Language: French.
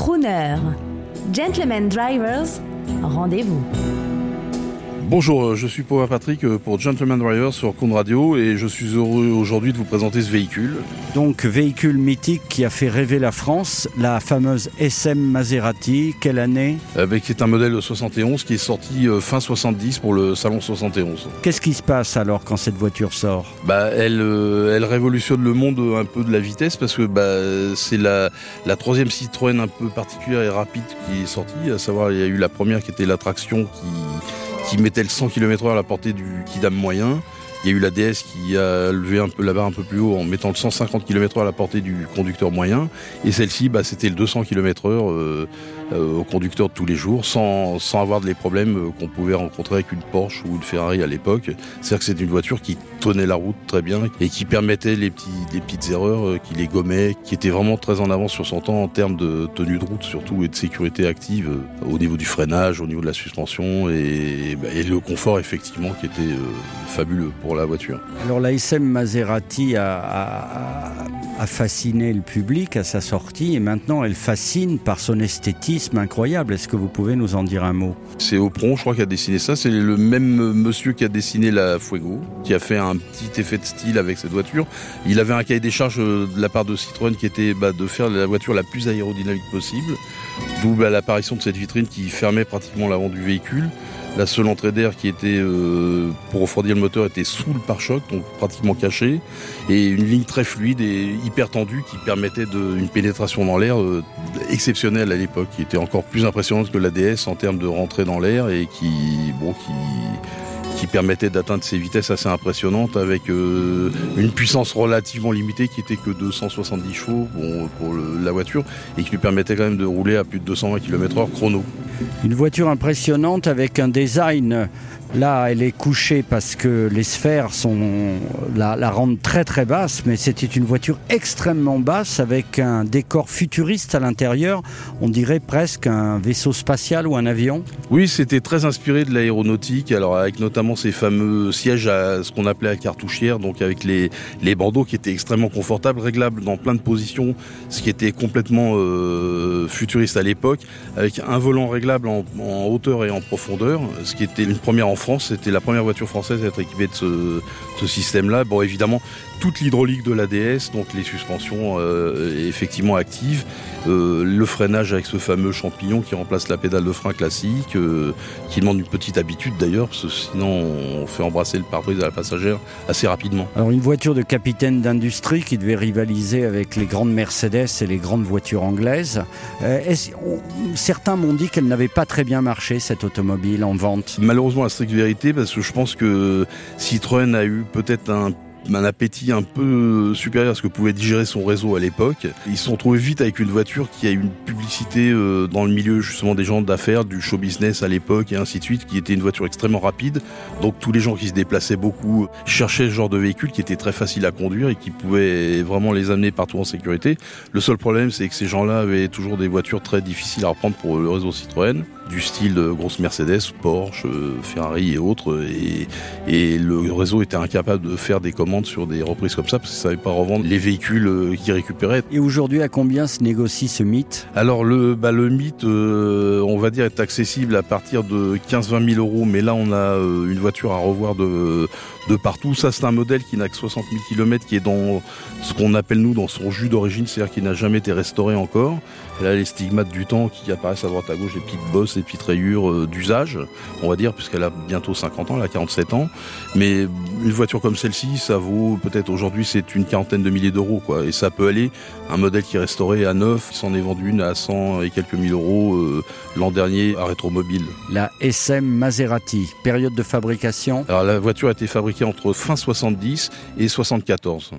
Crooner. Gentlemen Drivers, rendez-vous. Bonjour, euh, je suis Paul Patrick euh, pour Gentleman Driver sur Con Radio et je suis heureux aujourd'hui de vous présenter ce véhicule. Donc véhicule mythique qui a fait rêver la France, la fameuse SM Maserati, quelle année Avec c'est un modèle 71 qui est sorti euh, fin 70 pour le salon 71. Qu'est-ce qui se passe alors quand cette voiture sort? Bah elle, elle révolutionne le monde un peu de la vitesse parce que bah, c'est la, la troisième Citroën un peu particulière et rapide qui est sortie. À savoir il y a eu la première qui était la traction qui qui mettait le 100 km/h à la portée du kidam moyen. Il y a eu la DS qui a levé un peu la barre un peu plus haut en mettant le 150 km/h à la portée du conducteur moyen. Et celle-ci, bah, c'était le 200 km/h euh, euh, au conducteur de tous les jours, sans, sans avoir les problèmes euh, qu'on pouvait rencontrer avec une Porsche ou une Ferrari à l'époque. C'est-à-dire que c'est une voiture qui tenait la route très bien et qui permettait les, petits, les petites erreurs, qui les gommait, qui était vraiment très en avance sur son temps en termes de tenue de route surtout et de sécurité active au niveau du freinage, au niveau de la suspension et, et le confort effectivement qui était fabuleux pour la voiture. Alors la SM Maserati a, fasciné le public à sa sortie et maintenant elle fascine par son esthétisme incroyable. Est-ce que vous pouvez nous en dire un mot? C'est Opron, je crois, qui a dessiné ça. C'est le même monsieur qui a dessiné la Fuego, qui a fait un petit effet de style avec cette voiture. Il avait un cahier des charges de la part de Citroën qui était bah, de faire la voiture la plus aérodynamique possible. D'où bah, l'apparition de cette vitrine qui fermait pratiquement l'avant du véhicule. La seule entrée d'air qui était euh, pour refroidir le moteur était sous le pare-choc, donc pratiquement caché, et une ligne très fluide et hyper tendue qui permettait une pénétration dans l'air euh, exceptionnelle à l'époque, qui était encore plus impressionnante que la DS en termes de rentrée dans l'air et qui permettait d'atteindre ces vitesses assez impressionnantes avec euh, une puissance relativement limitée qui était que 270 chevaux pour la voiture et qui lui permettait quand même de rouler à plus de 220 km/h chrono. Une voiture impressionnante avec un design Là, elle est couchée parce que les sphères sont, la, rendent très très basse, mais c'était une voiture extrêmement basse avec un décor futuriste à l'intérieur. On dirait presque un vaisseau spatial ou un avion. Oui, c'était très inspiré de l'aéronautique, alors avec notamment ces fameux sièges à ce qu'on appelait à cartouchière, donc avec les, bandeaux qui étaient extrêmement confortables, réglables dans plein de positions, ce qui était complètement euh, futuriste à l'époque, avec un volant réglable en, en, hauteur et en profondeur, ce qui était une première en France. C'était la première voiture française à être équipée de ce, ce système-là. Bon, évidemment, toute l'hydraulique de l'ADS, donc les suspensions euh, effectivement actives, euh, le freinage avec ce fameux champignon qui remplace la pédale de frein classique, euh, qui demande une petite habitude d'ailleurs, parce que sinon on fait embrasser le pare-brise à la passagère assez rapidement. Alors une voiture de capitaine d'industrie qui devait rivaliser avec les grandes Mercedes et les grandes voitures anglaises. certains m'ont dit qu'elle n'avait pas très bien marché cette automobile en vente. Malheureusement la vérité, parce que je pense que Citroën a eu peut-être un un appétit un peu supérieur à ce que pouvait digérer son réseau à l'époque. Ils se sont trouvés vite avec une voiture qui a une publicité euh, dans le milieu justement des gens d'affaires, du show business à l'époque et ainsi de suite, qui était une voiture extrêmement rapide. Donc tous les gens qui se déplaçaient beaucoup cherchaient ce genre de véhicule qui était très facile à conduire et qui pouvait vraiment les amener partout en sécurité. Le seul problème, c'est que ces gens-là avaient toujours des voitures très difficiles à reprendre pour le réseau Citroën du style de grosse Mercedes, Porsche, euh, Ferrari et autres. Et, et, le réseau était incapable de faire des commandes sur des reprises comme ça parce qu'il ne savait pas revendre les véhicules euh, qu'il récupérait. Et aujourd'hui, à combien se négocie ce mythe? Alors le, bah, le mythe, euh, on va dire, est accessible à partir de 15-20 000 euros, mais là on a une voiture à revoir de, de partout. Ça c'est un modèle qui n'a que 60 000 km, qui est dans ce qu'on appelle nous dans son jus d'origine, c'est-à-dire qui n'a jamais été restauré encore. Et là les stigmates du temps qui apparaissent à droite à gauche, les petites bosses des petites rayures euh, d'usage, on va dire, puisqu'elle a bientôt 50 ans, elle a 47 ans. Mais une voiture comme celle-ci, ça vaut peut-être aujourd'hui, c'est une quarantaine de milliers d'euros, quoi. Et ça peut aller, un modèle qui est restauré à neuf, s'en est vendu une à 100 et quelques mille euros euh, l'an dernier à Rétromobile. La SM Maserati, période de fabrication Alors la voiture a été fabriquée entre fin 70 et 74.